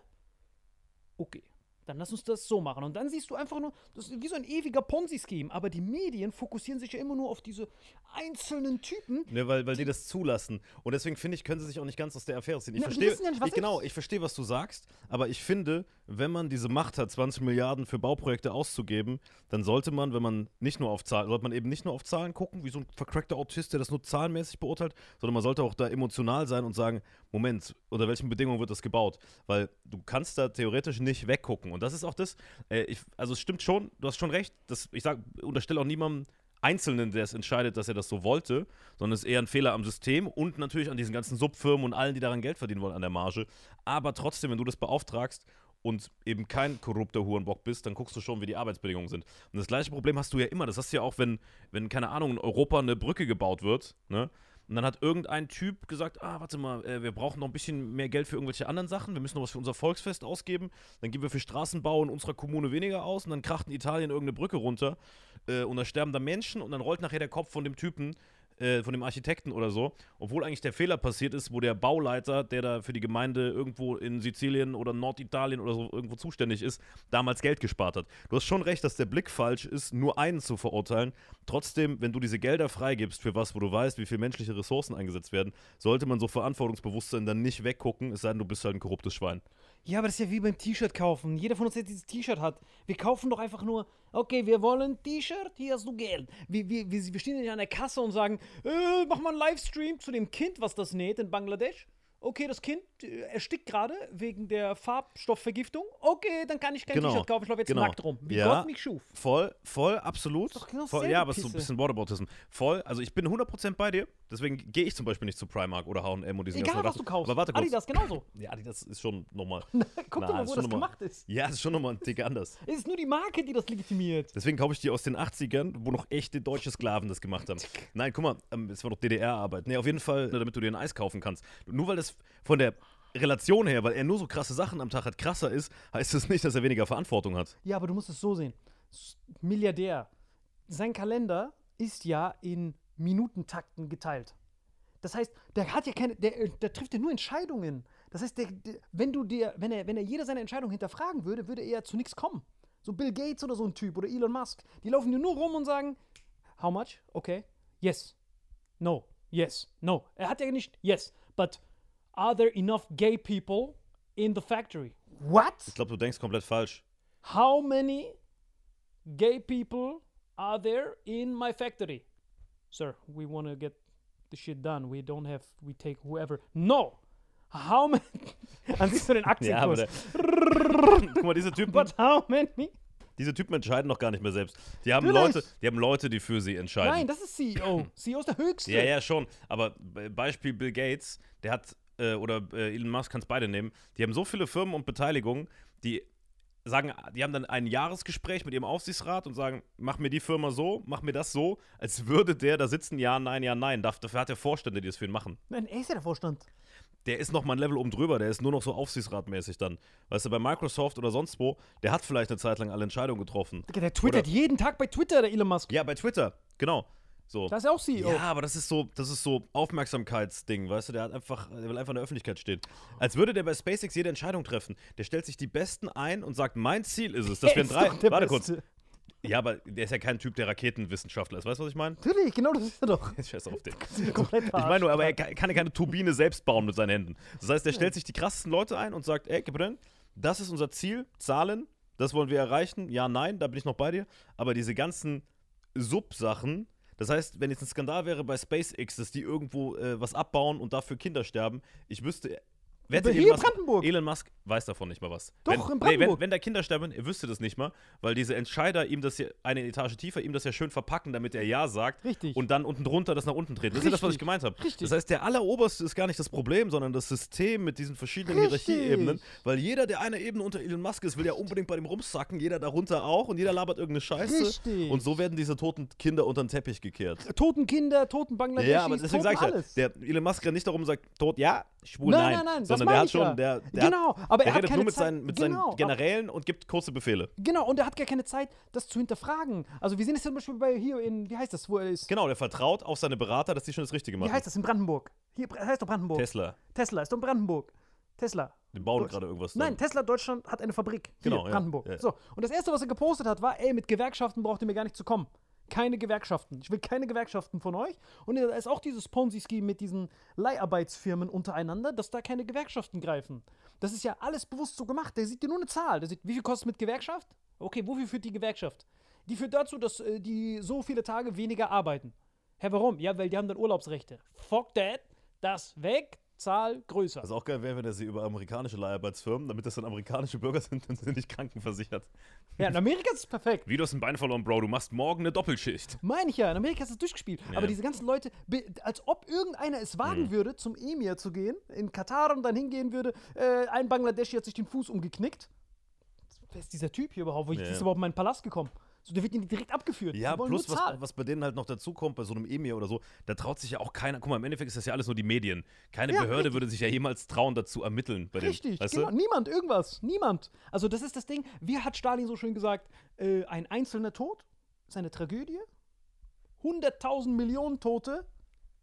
Okay. Dann lass uns das so machen. Und dann siehst du einfach nur, das ist wie so ein ewiger Ponzi-Scheme. Aber die Medien fokussieren sich ja immer nur auf diese einzelnen Typen. Ne, weil, weil die das zulassen. Und deswegen finde ich, können sie sich auch nicht ganz aus der Affäre ziehen. Ich die verstehe, ja genau, ich verstehe, was du sagst, aber ich finde, wenn man diese Macht hat, 20 Milliarden für Bauprojekte auszugeben, dann sollte man, wenn man nicht nur auf Zahlen, sollte man eben nicht nur auf Zahlen gucken, wie so ein vercrackter Autist, der das nur zahlenmäßig beurteilt, sondern man sollte auch da emotional sein und sagen, Moment, unter welchen Bedingungen wird das gebaut? Weil du kannst da theoretisch nicht weggucken. Und das ist auch das, äh, ich, also es stimmt schon, du hast schon recht, das, ich sag, unterstelle auch niemandem, Einzelnen, der es entscheidet, dass er das so wollte, sondern es ist eher ein Fehler am System und natürlich an diesen ganzen Subfirmen und allen, die daran Geld verdienen wollen, an der Marge. Aber trotzdem, wenn du das beauftragst und eben kein korrupter Hurenbock bist, dann guckst du schon, wie die Arbeitsbedingungen sind. Und das gleiche Problem hast du ja immer. Das hast du ja auch, wenn, wenn keine Ahnung, in Europa eine Brücke gebaut wird, ne? Und dann hat irgendein Typ gesagt, ah, warte mal, äh, wir brauchen noch ein bisschen mehr Geld für irgendwelche anderen Sachen, wir müssen noch was für unser Volksfest ausgeben, dann geben wir für Straßenbau in unserer Kommune weniger aus. Und dann kracht in Italien irgendeine Brücke runter äh, und da sterben da Menschen. Und dann rollt nachher der Kopf von dem Typen, äh, von dem Architekten oder so, obwohl eigentlich der Fehler passiert ist, wo der Bauleiter, der da für die Gemeinde irgendwo in Sizilien oder Norditalien oder so irgendwo zuständig ist, damals Geld gespart hat. Du hast schon recht, dass der Blick falsch ist, nur einen zu verurteilen. Trotzdem, wenn du diese Gelder freigibst für was, wo du weißt, wie viel menschliche Ressourcen eingesetzt werden, sollte man so Verantwortungsbewusstsein dann nicht weggucken, es sei denn, du bist halt ein korruptes Schwein. Ja, aber das ist ja wie beim T-Shirt kaufen. Jeder von uns, der dieses T-Shirt hat. Wir kaufen doch einfach nur, okay, wir wollen ein T-Shirt, hier hast du Geld. Wir, wir, wir, stehen nicht an der Kasse und sagen, äh, mach mal einen Livestream zu dem Kind, was das näht in Bangladesch. Okay, das Kind äh, erstickt gerade wegen der Farbstoffvergiftung. Okay, dann kann ich kein Genau, T-Shirt kaufen, ich laufe jetzt genau. nackt rum. Wie Ja. Gott mich schuf. Voll, voll, absolut. doch genau voll, ja, aber ist so ein Pisse. bisschen Whataboutism. Voll, also ich bin 100% bei dir. Deswegen gehe ich zum Beispiel nicht zu Primark oder H&M und diesen Egal, ganzen was du kaufst. Aber warte kurz. Adidas genauso. Ja, Adidas ist schon nochmal. *laughs* Guck doch mal, wo das gemacht ist. Ja, ist schon nochmal ein Tick anders. *laughs* Es ist nur die Marke, die das legitimiert. Deswegen kaufe ich die aus den 80ern, wo noch echte deutsche Sklaven das gemacht haben. Nein, guck mal, ähm, es war doch DDR-Arbeit. Nee, auf jeden Fall, ne, damit du dir ein Eis kaufen kannst. Nur weil das von der Relation her, weil er nur so krasse Sachen am Tag hat, krasser ist, heißt das nicht, dass er weniger Verantwortung hat. Ja, aber du musst es so sehen. Milliardär. Sein Kalender ist ja in Minutentakten geteilt. Das heißt, der hat ja keine, der, äh, der trifft ja nur Entscheidungen. Das heißt, der, der, wenn du dir, wenn er, wenn er jede seine Entscheidung hinterfragen würde, würde er ja zu nichts kommen. So Bill Gates oder so ein Typ oder Elon Musk. Die laufen dir nur rum und sagen, how much? Okay. Yes. No. Yes. No. Er hat ja nicht yes. But are there enough gay people in the factory? What? Ich glaube, du denkst komplett falsch. How many gay people are there in my factory? Sir, we want to get the shit done. We don't have, we take whoever. No! How many? Dann siehst du den Ja, Aktienkurs. der, *laughs* guck mal, diese Typen, But how many? diese Typen entscheiden doch gar nicht mehr selbst. Die haben, Natürlich. Leute, die haben Leute, die für sie entscheiden. Nein, das ist CEO. CEO *clears throat* ist der höchste. Ja, ja, schon. Aber Be- Beispiel Bill Gates, der hat, äh, oder äh, Elon Musk, kannst beide nehmen, die haben so viele Firmen und Beteiligungen, die sagen, die haben dann ein Jahresgespräch mit ihrem Aufsichtsrat und sagen, mach mir die Firma so, mach mir das so, als würde der da sitzen, ja, nein, ja, nein. Darf- Dafür hat er Vorstände, die das für ihn machen. Nein, er ist ja der Vorstand. Der ist noch mal ein Level oben drüber, der ist nur noch so aufsichtsratmäßig dann. Weißt du, bei Microsoft oder sonst wo, der hat vielleicht eine Zeit lang alle Entscheidungen getroffen. Digga, Der twittert jeden Tag bei Twitter, der Elon Musk. Ja, bei Twitter, genau. So. Da ist auch CEO. Ja, aber das ist so, das ist so Aufmerksamkeitsding, weißt du, der hat einfach, der will einfach in der Öffentlichkeit stehen. Als würde der bei SpaceX jede Entscheidung treffen. Der stellt sich die Besten ein und sagt, mein Ziel ist es, dass *laughs* wir in drei. der Warte kurz. Ja, aber der ist ja kein Typ, der Raketenwissenschaftler ist. Weißt du, was ich meine? Natürlich, genau das ist er doch. Scheiß auf den. *laughs* Ich meine nur, aber er kann ja keine Turbine selbst bauen mit seinen Händen. Das heißt, er stellt sich die krassesten Leute ein und sagt, ey, Gebren, das ist unser Ziel, Zahlen, das wollen wir erreichen. Ja, nein, da bin ich noch bei dir. Aber diese ganzen Sub-Sachen, das heißt, wenn jetzt ein Skandal wäre bei SpaceX, dass die irgendwo äh, was abbauen und dafür Kinder sterben, ich wüsste. Wette, Hier Elon Musk, Brandenburg. Elon Musk weiß davon nicht mal was. Doch, wenn, in Nee, wenn, Brandenburg. wenn da Kinder sterben, er wüsste das nicht mal, weil diese Entscheider ihm das ja eine Etage tiefer, ihm das ja schön verpacken, damit er Ja sagt. Richtig. Und dann unten drunter das nach unten treten. Das ist ja das, was ich Richtig. gemeint habe. Richtig. Das heißt, der alleroberste ist gar nicht das Problem, sondern das System mit diesen verschiedenen Richtig. Hierarchieebenen. Weil jeder, der eine Ebene unter Elon Musk ist, will ja unbedingt bei dem rumsacken, jeder darunter auch und jeder labert irgendeine Scheiße. Richtig. Und so werden diese toten Kinder unter den Teppich gekehrt. Toten Kinder, toten Bangladeschis, Ja, aber deswegen sage ich ja, alles. der Elon Musk rennt nicht darum und sagt, tot ja, schwul Nein, nein. nein, nein, sondern der hat ich schon, ja. der, der Genau, hat, aber er hat redet nur mit Zeit- seinen, mit genau, seinen aber- Generälen und gibt kurze Befehle. Genau, und er hat gar keine Zeit, das zu hinterfragen. Also wir sehen es zum Beispiel bei hier in, wie heißt das, wo er ist? Genau, der vertraut auf seine Berater, dass die schon das Richtige Wie machen. heißt das in Brandenburg? Hier heißt doch Brandenburg. Tesla. Tesla ist doch in Brandenburg. Tesla. Die bauen gerade irgendwas. Nein, dann. Tesla Deutschland hat eine Fabrik. Hier, Genau, ja. Brandenburg. Ja. So, und das erste, was er gepostet hat, war, ey, mit Gewerkschaften braucht ihr mir gar nicht zu kommen. Keine Gewerkschaften. Ich will keine Gewerkschaften von euch. Und da ist auch dieses Ponzi-Scheme mit diesen Leiharbeitsfirmen untereinander, dass da keine Gewerkschaften greifen. Das ist ja alles bewusst so gemacht. Der sieht dir nur eine Zahl. Der sieht, wie viel kostet mit Gewerkschaft? Okay, wofür führt die Gewerkschaft? Die führt dazu, dass äh, die so viele Tage weniger arbeiten. Hä, warum? Ja, weil die haben dann Urlaubsrechte. Fuck that. Das weg. Zahl größer. Was auch geil wäre, wenn er sie über amerikanische Leiharbeitsfirmen, damit das dann amerikanische Bürger *laughs* sind, dann sind sie nicht krankenversichert. Ja, in Amerika ist es perfekt. Wie du hast ein Bein verloren, Bro, du machst morgen eine Doppelschicht. Meine ich ja, in Amerika ist es durchgespielt. Ja. Aber diese ganzen Leute, als ob irgendeiner es wagen Mhm. würde, zum Emir zu gehen, in Katar und dann hingehen würde, äh, ein Bangladeschi hat sich den Fuß umgeknickt. Wer ist dieser Typ hier überhaupt? Wie Ja. ist überhaupt in meinen Palast gekommen? So, der wird ihnen direkt abgeführt. Ja, plus was, was bei denen halt noch dazu kommt, bei so einem Emir oder so, da traut sich ja auch keiner. Guck mal, im Endeffekt ist das ja alles nur die Medien. Keine Ja, Behörde richtig. würde sich ja jemals trauen, dazu ermitteln bei Richtig, dem. Genau. du? Niemand, irgendwas. Niemand. Also, das ist das Ding. Wie hat Stalin so schön gesagt? Äh, ein einzelner Tod ist eine Tragödie. 100.000 Millionen Tote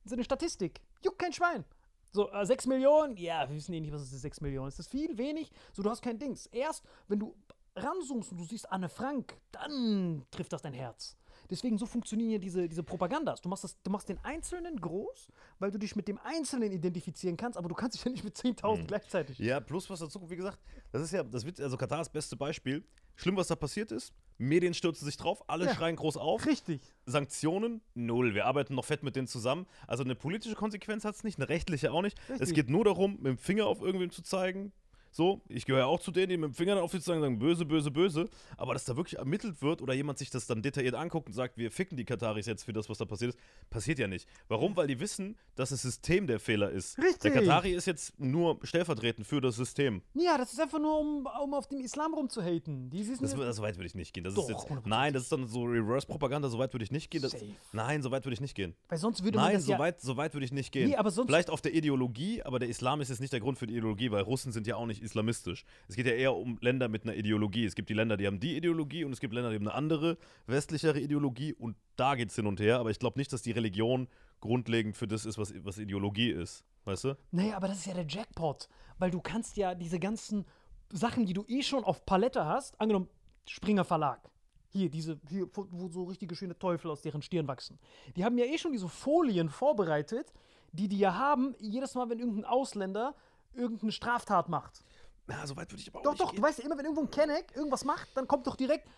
sind eine Statistik. Juckt kein Schwein. So, äh, 6 Millionen? Ja, wir wissen eh nicht, was es ist, 6 Millionen. Ist das viel, wenig? So, du hast kein Dings. Erst, wenn du ranzoomst und du siehst Anne Frank, dann trifft das dein Herz. Deswegen so funktionieren ja diese, diese Propagandas. Du machst, das, du machst den Einzelnen groß, weil du dich mit dem Einzelnen identifizieren kannst, aber du kannst dich ja nicht mit 10.000 gleichzeitig. Ja, plus was dazu wie gesagt, das ist ja, das wird, also Katar ist das beste Beispiel. Schlimm, was da passiert ist. Medien stürzen sich drauf, alle Ja. schreien groß auf. Richtig. Sanktionen, null. Wir arbeiten noch fett mit denen zusammen. Also eine politische Konsequenz hat es nicht, eine rechtliche auch nicht. Es Richtig. geht nur darum, mit dem Finger auf irgendwem zu zeigen. So, ich gehöre auch zu denen, die mit dem Finger auf die zeigen, sagen, böse, böse, böse. Aber dass da wirklich ermittelt wird oder jemand sich das dann detailliert anguckt und sagt, wir ficken die Kataris jetzt für das, was da passiert ist, passiert ja nicht. Warum? Weil die wissen, dass das System der Fehler ist. Richtig. Der Katari ist jetzt nur stellvertretend für das System. Ja, das ist einfach nur, um, um auf dem Islam rumzuhaten. Die Das, das, so weit würde ich nicht gehen. Das Doch, ist jetzt, 100%. nein, das ist dann so Reverse-Propaganda, so weit würde ich nicht gehen. Das, nein, so weit würde ich nicht gehen. weil sonst würde man Nein, das so, ja... weit, so weit würde ich nicht gehen. Nee, aber sonst- Vielleicht auf der Ideologie, aber der Islam ist jetzt nicht der Grund für die Ideologie, weil Russen sind ja auch nicht islamistisch. Es geht ja eher um Länder mit einer Ideologie. Es gibt die Länder, die haben die Ideologie und es gibt Länder, die haben eine andere, westlichere Ideologie und da geht es hin und her. Aber ich glaube nicht, dass die Religion grundlegend für das ist, was, was Ideologie ist. Weißt du? Naja, aber das ist ja der Jackpot. Weil du kannst ja diese ganzen Sachen, die du eh schon auf Palette hast, angenommen Springer Verlag. Hier, diese, hier, wo so richtige schöne Teufel aus deren Stirn wachsen. Die haben ja eh schon diese Folien vorbereitet, die die ja haben, jedes Mal, wenn irgendein Ausländer irgendeine Straftat macht. Na, so weit würde ich aber auch Doch, nicht doch, gehen. du weißt ja immer, wenn irgendwo ein Kenneck irgendwas macht, dann kommt doch direkt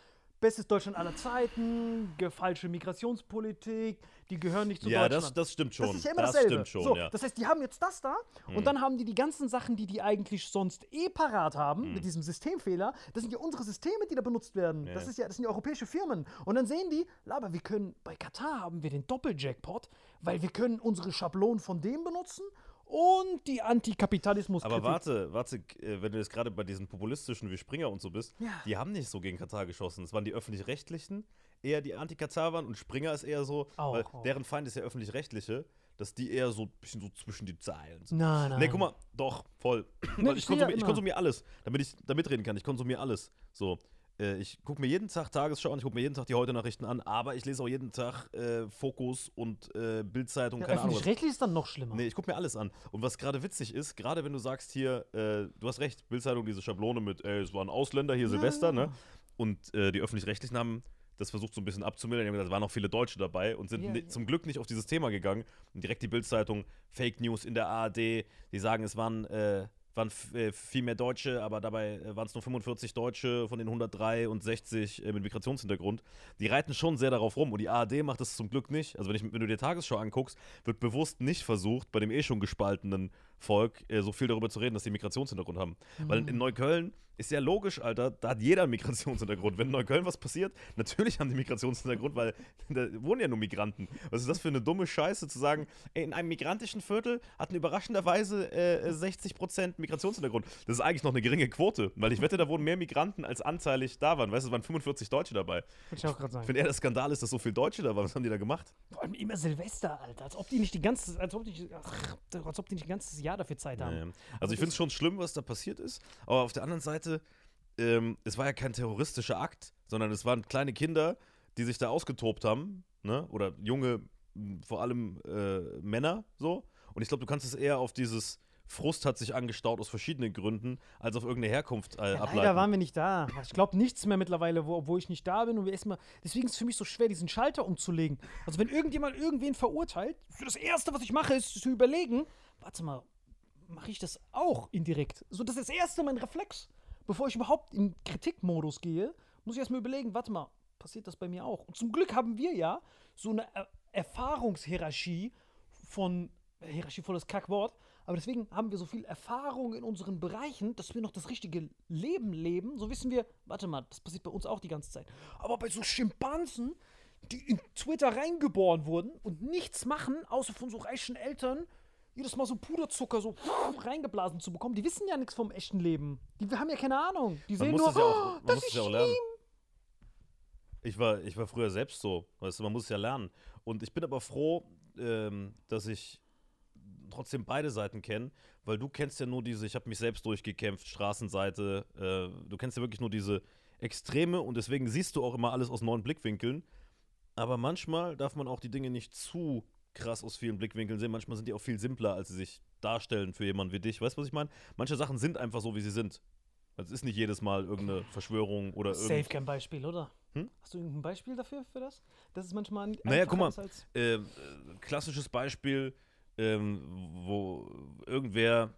bestes Deutschland aller Zeiten, falsche Migrationspolitik, die gehören nicht zu Ja, Deutschland. das, das stimmt schon. Das ist ja immer das dasselbe. stimmt schon, so, ja. Hm. Das heißt, die haben jetzt das da und dann haben die die ganzen Sachen, die die eigentlich sonst eh parat haben, Hm. mit diesem Systemfehler, das sind ja unsere Systeme, die da benutzt werden. Das, ist ja, das sind ja europäische Firmen. Und dann sehen die, aber wir können, bei Katar haben wir den Doppeljackpot, weil wir können unsere Schablonen von dem benutzen und die Antikapitalismus. Aber warte, warte, äh, wenn du jetzt gerade bei diesen populistischen wie Springer und so bist, Ja. die haben nicht so gegen Katar geschossen. Es waren die öffentlich-rechtlichen, eher die Anti-Katar waren und Springer ist eher so, Auch, weil auch. deren Feind ist ja öffentlich-rechtliche, dass die eher so ein bisschen so zwischen die Zeilen sind. Nein, nein. Nee, guck mal, doch, voll. Nee, ich ja konsumiere, ich konsumiere alles, damit ich da mitreden kann. Ich konsumiere alles. So. Äh, Ich gucke mir jeden Tag Tagesschau an, ich gucke mir jeden Tag die Heute-Nachrichten an, aber ich lese auch jeden Tag äh, Fokus und äh, Bildzeitung, Ja, keine Ahnung. Öffentlich-rechtlich ist dann noch schlimmer. Nee, ich gucke mir alles an. Und was gerade witzig ist, gerade wenn du sagst hier, äh, du hast recht, Bildzeitung, diese Schablone mit, ey, es waren Ausländer hier Silvester, ne? Und äh, die Öffentlich-Rechtlichen haben das versucht so ein bisschen abzumildern. Die haben gesagt, es waren auch viele Deutsche dabei und sind Ja, ni- ja. zum Glück nicht auf dieses Thema gegangen. Und direkt die Bildzeitung, Fake News in der ARD, die sagen, es waren, äh, waren äh, viel mehr Deutsche, aber dabei äh, waren es nur 45 Deutsche von den 103 und 60 äh, mit Migrationshintergrund. Die reiten schon sehr darauf rum und die ARD macht das zum Glück nicht. Also wenn, ich, wenn du dir Tagesschau anguckst, wird bewusst nicht versucht, bei dem eh schon gespaltenen Volk äh, so viel darüber zu reden, dass die Migrationshintergrund haben. Weil in, Neukölln ist ja logisch, Alter, da hat jeder einen Migrationshintergrund. Wenn in Neukölln was passiert, natürlich haben die Migrationshintergrund, weil *laughs* da wohnen ja nur Migranten. Was ist das für eine dumme Scheiße zu sagen, ey, in einem migrantischen Viertel hatten überraschenderweise äh, 60% Migrationshintergrund. Das ist eigentlich noch eine geringe Quote, weil ich wette, da wurden mehr Migranten als anteilig da waren. Weißt du, es waren 45 Deutsche dabei. Wollte ich auch gerade sagen. Wenn eher der Skandal ist, dass so viele Deutsche da waren, was haben die da gemacht? Vor allem immer Silvester, Alter. Als ob die nicht die ganze, als ob die, ach, als ob die nicht ein ganzes Jahr dafür Zeit haben. Nee. Also ich finde es schon schlimm, was da passiert ist. Aber auf der anderen Seite, ähm, es war ja kein terroristischer Akt, sondern es waren kleine Kinder, die sich da ausgetobt haben, ne? Oder junge, vor allem äh, Männer so. Und ich glaube, du kannst es eher auf dieses Frust hat sich angestaut aus verschiedenen Gründen, als auf irgendeine Herkunft äh, Ja, ableiten. leider waren wir nicht da. Ich glaube nichts mehr mittlerweile, wo, obwohl ich nicht da bin. Und wir erstmal, deswegen ist es für mich so schwer, diesen Schalter umzulegen. Also wenn irgendjemand irgendwen verurteilt, das Erste, was ich mache, ist zu überlegen, warte mal, mache ich das auch indirekt? So, das ist das Erste mein Reflex. Bevor ich überhaupt in Kritikmodus gehe, muss ich erstmal überlegen, warte mal, passiert das bei mir auch? Und zum Glück haben wir ja so eine er Erfahrungshierarchie von, Hierarchie volles Kackwort, aber deswegen haben wir so viel Erfahrung in unseren Bereichen, dass wir noch das richtige Leben leben. So wissen wir, warte mal, das passiert bei uns auch die ganze Zeit. Aber bei so Schimpansen, die in Twitter reingeboren wurden und nichts machen, außer von so reichen Eltern, jedes Mal so Puderzucker so reingeblasen zu bekommen, die wissen ja nichts vom echten Leben. Die haben ja keine Ahnung. Die Man sehen nur, ja auch, "Oh, das ist ja lernen. Ich war, ich war früher selbst so, weißt du, man muss es ja lernen. Und ich bin aber froh, ähm, dass ich trotzdem beide Seiten kenne, weil du kennst ja nur diese, ich habe mich selbst durchgekämpft, Straßenseite, äh, du kennst ja wirklich nur diese Extreme und deswegen siehst du auch immer alles aus neuen Blickwinkeln. Aber manchmal darf man auch die Dinge nicht zu krass aus vielen Blickwinkeln sehen. Manchmal sind die auch viel simpler, als sie sich darstellen für jemanden wie dich. Weißt du, was ich meine? Manche Sachen sind einfach so, wie sie sind. Es ist nicht jedes Mal irgendeine Verschwörung oder Safe irgend... kein Beispiel, oder? Hm? Hast du irgendein Beispiel dafür, für das? Das ist manchmal ein Naja, guck mal, äh, klassisches Beispiel, ähm, wo irgendwer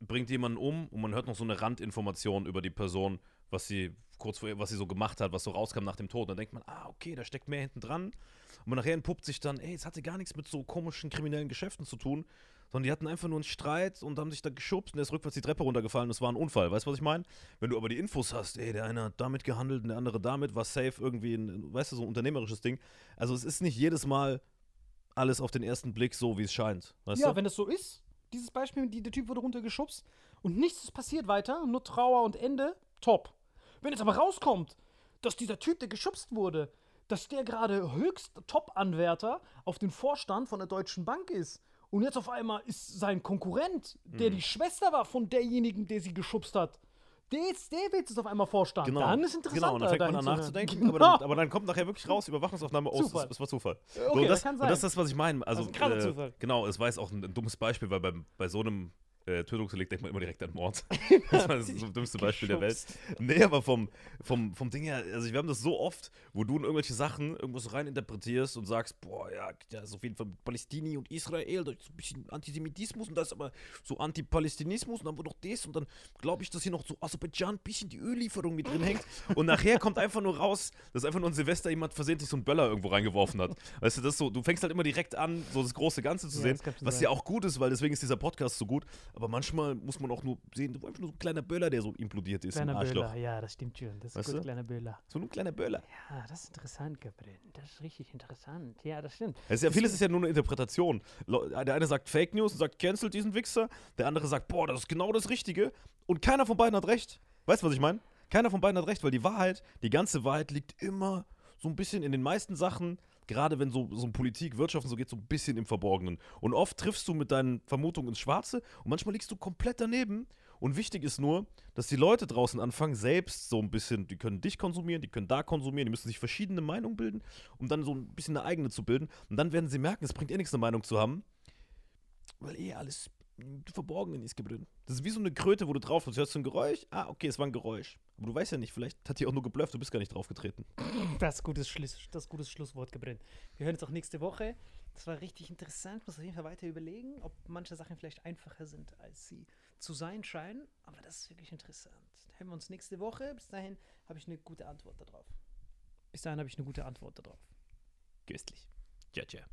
bringt jemanden um und man hört noch so eine Randinformation über die Person, was sie kurz vor was sie so gemacht hat, was so rauskam nach dem Tod. Und dann denkt man, ah, okay, da steckt mehr hinten dran. Und man nachher entpuppt sich dann, ey, es hatte gar nichts mit so komischen kriminellen Geschäften zu tun, sondern die hatten einfach nur einen Streit und haben sich da geschubst und der ist rückwärts die Treppe runtergefallen es war ein Unfall. Weißt du, was ich meine? Wenn du aber die Infos hast, ey, der eine hat damit gehandelt und der andere damit, war safe irgendwie ein, weißt du, so ein unternehmerisches Ding. Also es ist nicht jedes Mal alles auf den ersten Blick so, wie es scheint. Weißt ja, du? wenn es so ist, dieses Beispiel, die, der Typ wurde runtergeschubst und nichts ist passiert weiter, nur Trauer und Ende, top. Wenn jetzt aber rauskommt, dass dieser Typ, der geschubst wurde, dass der gerade höchst Top-Anwärter auf den Vorstand von der Deutschen Bank ist und jetzt auf einmal ist sein Konkurrent, der Mhm. die Schwester war von derjenigen, der sie geschubst hat, der, ist, der wird jetzt auf einmal Vorstand. Genau. Dann ist interessant. Genau, und dann fängt man an nachzudenken, Genau. *laughs* aber, dann, aber dann kommt nachher wirklich raus, Überwachungsaufnahme, oh, Zufall. ist, es war Zufall. Okay, so, das das, kann Und das ist sein. das, was ich meine. Also, Also äh, Zufall. Genau, es war jetzt auch ein, ein dummes Beispiel, weil beim, bei so einem äh, Tötungsdelikt denkt man immer direkt an Mord. *laughs* *laughs* das war das, das dümmste Beispiel der Welt. Nee, aber vom, vom, vom Ding her, also wir haben das so oft, wo du in irgendwelche Sachen irgendwas reininterpretierst und sagst, boah, ja, ja, ist auf jeden Fall Palästina und Israel, da ist so ein bisschen Antisemitismus und da ist aber so Anti-Palästinismus und dann wird noch das und dann glaube ich, dass hier noch so Aserbaidschan ein bisschen die Öllieferung mit drin hängt und nachher kommt einfach nur raus, dass einfach nur an Silvester jemand versehentlich so einen Böller irgendwo reingeworfen hat. Weißt du, das so, du fängst halt immer direkt an, so das große Ganze zu Ja, sehen, das was ja auch gut ist, weil deswegen ist dieser Podcast so gut, aber manchmal muss man auch nur sehen, du einfach nur so ein kleiner Böller, der so implodiert ist Kleiner. Böller, ja, das stimmt schon. Das ist Weißt gut, du? kleiner Böller. So ein kleiner Böller. Ja, das ist interessant, Gabriel. Das ist richtig interessant. Ja, das stimmt. Es ist ja, vieles ist ja nur eine Interpretation. Der eine sagt Fake News und sagt, cancelt diesen Wichser. Der andere sagt, boah, das ist genau das Richtige. Und keiner von beiden hat recht. Weißt du, was ich meine? Keiner von beiden hat recht, weil die Wahrheit, die ganze Wahrheit liegt immer so ein bisschen in den meisten Sachen, gerade wenn so, so Politik, Wirtschaft und so geht, so ein bisschen im Verborgenen. Und oft triffst du mit deinen Vermutungen ins Schwarze und manchmal liegst du komplett daneben. Und wichtig ist nur, dass die Leute draußen anfangen, selbst so ein bisschen, die können dich konsumieren, die können da konsumieren, die müssen sich verschiedene Meinungen bilden, um dann so ein bisschen eine eigene zu bilden. Und dann werden sie merken, es bringt eh nichts, eine Meinung zu haben, weil eh alles Verborgenen ist geblieben. Das ist wie so eine Kröte, wo du drauf bist. Du hörst so ein Geräusch, ah, okay, es war ein Geräusch. Aber du weißt ja nicht, vielleicht hat die auch nur geblufft, du bist gar nicht draufgetreten. *laughs* Das ist gutes, Schluss, das gutes Schlusswort, Gabriel. Wir hören uns auch nächste Woche. Das war richtig interessant. Ich muss auf jeden Fall weiter überlegen, ob manche Sachen vielleicht einfacher sind, als sie zu sein scheinen. Aber das ist wirklich interessant. Hören wir uns nächste Woche. Bis dahin habe ich eine gute Antwort darauf. Bis dahin habe ich eine gute Antwort darauf. Köstlich. Tja, tja.